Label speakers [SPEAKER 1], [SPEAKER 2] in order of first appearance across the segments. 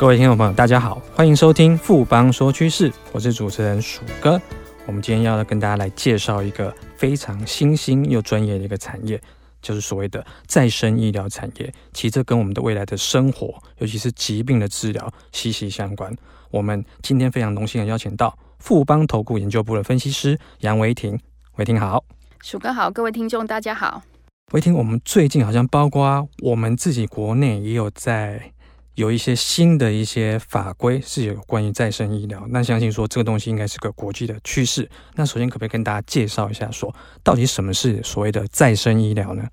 [SPEAKER 1] 各位听众朋友，大家好，欢迎收听富邦说趋势，我是主持人鼠哥。我们今天要跟大家来介绍一个非常新兴又专业的一个产业，就是所谓的再生医疗产业。其实这跟我们的未来的生活，尤其是疾病的治疗息息相关。我们今天非常荣幸的邀请到富邦投顾研究部的分析师杨维婷，维婷好，
[SPEAKER 2] 鼠哥好，各位听众大家好。
[SPEAKER 1] 维婷，我们最近好像包括我们自己国内也有在。有一些新的一些法规是有关于再生医疗，那相信说这个东西应该是个国际的趋势。那首先可不可以跟大家介绍一下，说到底什么是所谓的再生医疗呢？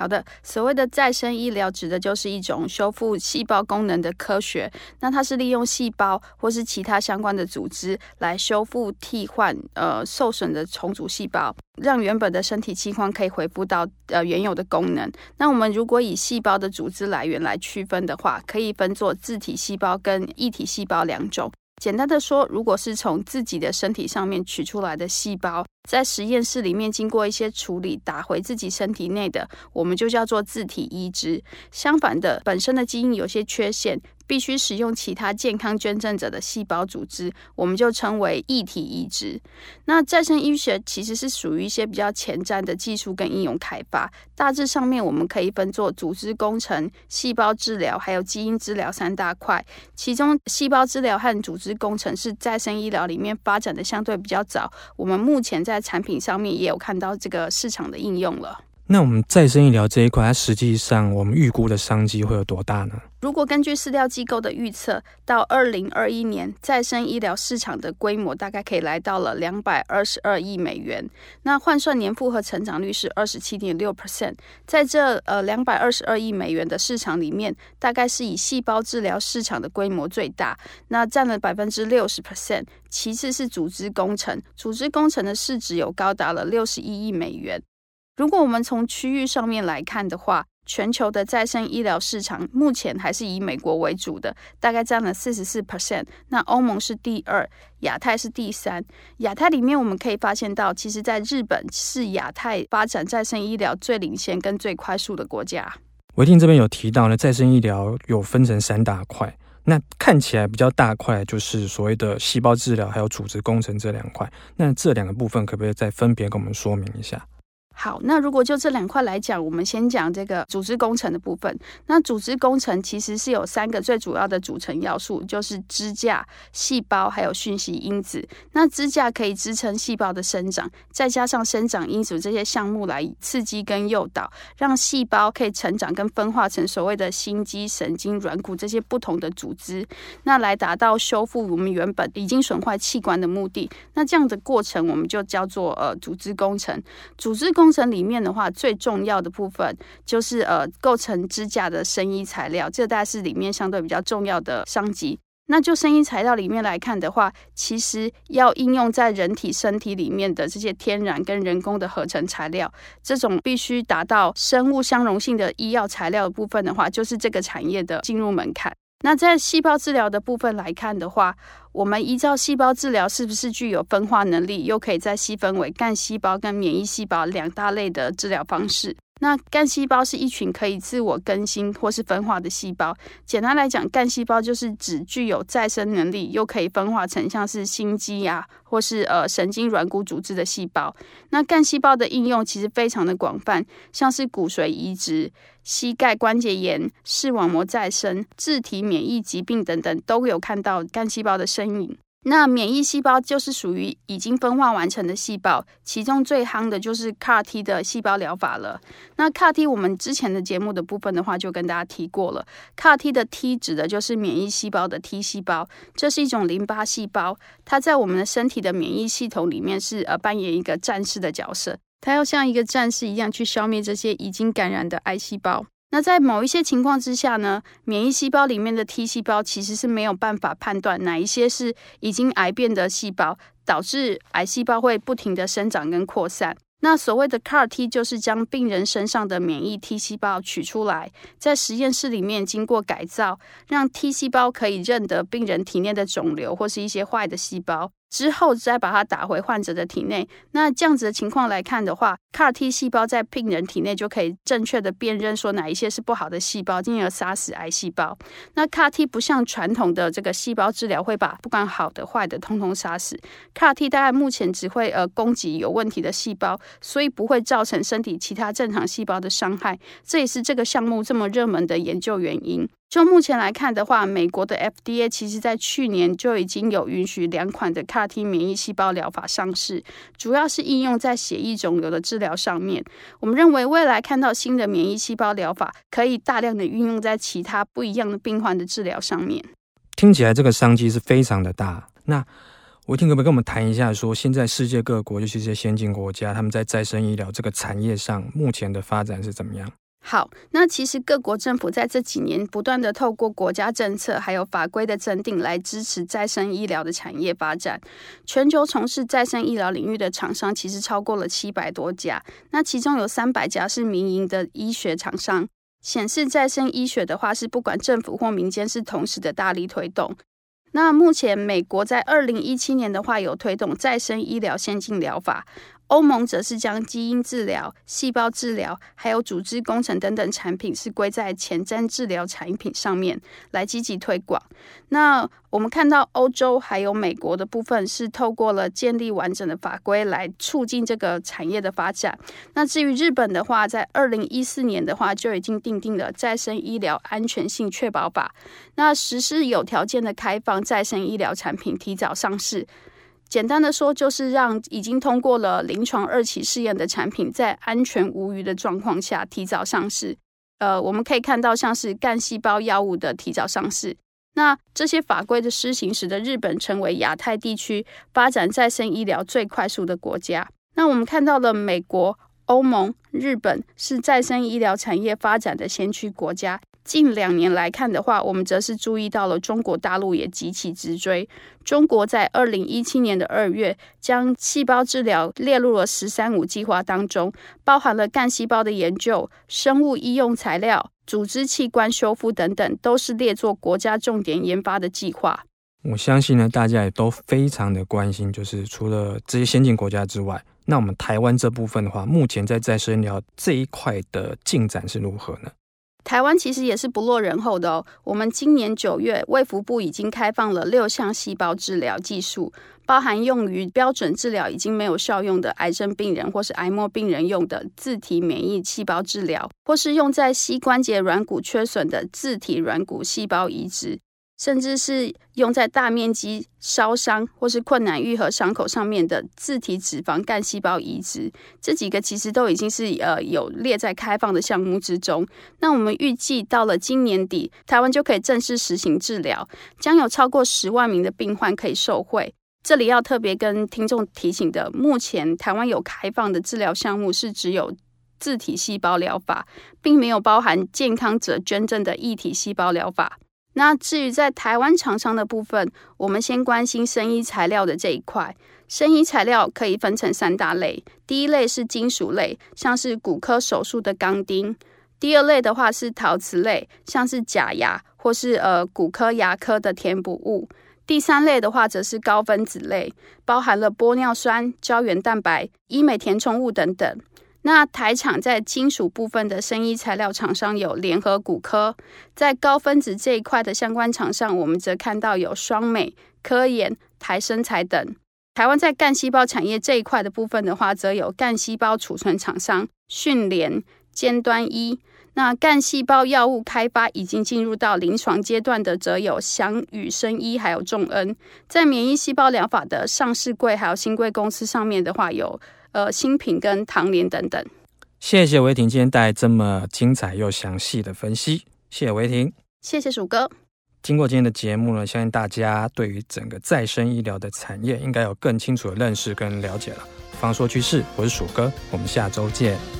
[SPEAKER 2] 好的，所谓的再生医疗指的就是一种修复细胞功能的科学。那它是利用细胞或是其他相关的组织来修复、替换呃受损的重组细胞，让原本的身体器官可以恢复到呃原有的功能。那我们如果以细胞的组织来源来区分的话，可以分作自体细胞跟异体细胞两种。简单的说，如果是从自己的身体上面取出来的细胞，在实验室里面经过一些处理，打回自己身体内的，我们就叫做自体移植。相反的，本身的基因有些缺陷。必须使用其他健康捐赠者的细胞组织，我们就称为异体移植。那再生医学其实是属于一些比较前瞻的技术跟应用开发。大致上面我们可以分作组织工程、细胞治疗还有基因治疗三大块。其中，细胞治疗和组织工程是再生医疗里面发展的相对比较早。我们目前在产品上面也有看到这个市场的应用了。
[SPEAKER 1] 那我们再生医疗这一块，它实际上我们预估的商机会有多大呢？
[SPEAKER 2] 如果根据市调机构的预测，到二零二一年，再生医疗市场的规模大概可以来到了两百二十二亿美元。那换算年复合成长率是二十七点六 percent。在这呃两百二十二亿美元的市场里面，大概是以细胞治疗市场的规模最大，那占了百分之六十 percent。其次是组织工程，组织工程的市值有高达了六十一亿美元。如果我们从区域上面来看的话，全球的再生医疗市场目前还是以美国为主的，大概占了四十四 percent。那欧盟是第二，亚太是第三。亚太里面我们可以发现到，其实在日本是亚太发展再生医疗最领先跟最快速的国家。
[SPEAKER 1] 维定这边有提到呢，再生医疗有分成三大块，那看起来比较大块就是所谓的细胞治疗还有组织工程这两块。那这两个部分可不可以再分别跟我们说明一下？
[SPEAKER 2] 好，那如果就这两块来讲，我们先讲这个组织工程的部分。那组织工程其实是有三个最主要的组成要素，就是支架、细胞还有讯息因子。那支架可以支撑细胞的生长，再加上生长因子这些项目来刺激跟诱导，让细胞可以成长跟分化成所谓的心肌、神经、软骨这些不同的组织，那来达到修复我们原本已经损坏器官的目的。那这样的过程我们就叫做呃组织工程。组织工工程里面的话，最重要的部分就是呃，构成支架的生医材料，这大概是里面相对比较重要的商机。那就生医材料里面来看的话，其实要应用在人体身体里面的这些天然跟人工的合成材料，这种必须达到生物相容性的医药材料的部分的话，就是这个产业的进入门槛。那在细胞治疗的部分来看的话，我们依照细胞治疗是不是具有分化能力，又可以再细分为干细胞跟免疫细胞两大类的治疗方式。那干细胞是一群可以自我更新或是分化的细胞。简单来讲，干细胞就是指具有再生能力，又可以分化成像是心肌呀、啊，或是呃神经软骨组织的细胞。那干细胞的应用其实非常的广泛，像是骨髓移植、膝盖关节炎、视网膜再生、自体免疫疾病等等，都有看到干细胞的身影。那免疫细胞就是属于已经分化完成的细胞，其中最夯的就是 CAR-T 的细胞疗法了。那 CAR-T 我们之前的节目的部分的话，就跟大家提过了，CAR-T 的 T 指的就是免疫细胞的 T 细胞，这是一种淋巴细胞，它在我们的身体的免疫系统里面是呃扮演一个战士的角色，它要像一个战士一样去消灭这些已经感染的癌细胞。那在某一些情况之下呢，免疫细胞里面的 T 细胞其实是没有办法判断哪一些是已经癌变的细胞，导致癌细胞会不停的生长跟扩散。那所谓的 CAR-T 就是将病人身上的免疫 T 细胞取出来，在实验室里面经过改造，让 T 细胞可以认得病人体内的肿瘤或是一些坏的细胞，之后再把它打回患者的体内。那这样子的情况来看的话，CAR T 细胞在病人体内就可以正确的辨认说哪一些是不好的细胞，进而杀死癌细胞。那 CAR T 不像传统的这个细胞治疗会把不管好的坏的通通杀死，CAR T 大概目前只会呃攻击有问题的细胞，所以不会造成身体其他正常细胞的伤害。这也是这个项目这么热门的研究原因。就目前来看的话，美国的 FDA 其实在去年就已经有允许两款的 CAR T 免疫细胞疗法上市，主要是应用在血液肿瘤的治疗上面。我们认为未来看到新的免疫细胞疗法，可以大量的运用在其他不一样的病患的治疗上面。
[SPEAKER 1] 听起来这个商机是非常的大。那维婷可不可以跟我们谈一下，说现在世界各国，尤其是些先进国家，他们在再生医疗这个产业上目前的发展是怎么样？
[SPEAKER 2] 好，那其实各国政府在这几年不断的透过国家政策还有法规的增订来支持再生医疗的产业发展。全球从事再生医疗领域的厂商其实超过了七百多家，那其中有三百家是民营的医学厂商，显示再生医学的话是不管政府或民间是同时的大力推动。那目前美国在二零一七年的话有推动再生医疗先进疗法。欧盟则是将基因治疗、细胞治疗，还有组织工程等等产品是归在前瞻治疗产品上面来积极推广。那我们看到欧洲还有美国的部分是透过了建立完整的法规来促进这个产业的发展。那至于日本的话，在二零一四年的话就已经订定了再生医疗安全性确保法，那实施有条件的开放再生医疗产品提早上市。简单的说，就是让已经通过了临床二期试验的产品，在安全无虞的状况下提早上市。呃，我们可以看到，像是干细胞药物的提早上市。那这些法规的施行，使得日本成为亚太地区发展再生医疗最快速的国家。那我们看到了美国、欧盟、日本是再生医疗产业发展的先驱国家。近两年来看的话，我们则是注意到了中国大陆也急起直追。中国在二零一七年的二月，将细胞治疗列入了“十三五”计划当中，包含了干细胞的研究、生物医用材料、组织器官修复等等，都是列作国家重点研发的计划。
[SPEAKER 1] 我相信呢，大家也都非常的关心，就是除了这些先进国家之外，那我们台湾这部分的话，目前在再生医疗这一块的进展是如何呢？
[SPEAKER 2] 台湾其实也是不落人后的哦。我们今年九月，卫福部已经开放了六项细胞治疗技术，包含用于标准治疗已经没有效用的癌症病人，或是癌末病人用的自体免疫细胞治疗，或是用在膝关节软骨缺损的自体软骨细胞移植。甚至是用在大面积烧伤或是困难愈合伤口上面的自体脂肪干细胞移植，这几个其实都已经是呃有列在开放的项目之中。那我们预计到了今年底，台湾就可以正式实行治疗，将有超过十万名的病患可以受惠。这里要特别跟听众提醒的，目前台湾有开放的治疗项目是只有自体细胞疗法，并没有包含健康者捐赠的异体细胞疗法。那至于在台湾厂商的部分，我们先关心生医材料的这一块。生医材料可以分成三大类，第一类是金属类，像是骨科手术的钢钉；第二类的话是陶瓷类，像是假牙或是呃骨科牙科的填补物；第三类的话则是高分子类，包含了玻尿酸、胶原蛋白、医美填充物等等。那台厂在金属部分的生医材料厂商有联合骨科，在高分子这一块的相关厂商，我们则看到有双美、科研、台生材等。台湾在干细胞产业这一块的部分的话，则有干细胞储存厂商讯联、尖端医。那干细胞药物开发已经进入到临床阶段的，则有祥宇生医还有众恩。在免疫细胞疗法的上市柜还有新贵公司上面的话，有。呃，新品跟糖莲等等。
[SPEAKER 1] 谢谢维婷今天带来这么精彩又详细的分析，谢谢维婷，
[SPEAKER 2] 谢谢鼠哥。
[SPEAKER 1] 经过今天的节目呢，相信大家对于整个再生医疗的产业应该有更清楚的认识跟了解了。富邦说趋势，我是鼠哥，我们下周见。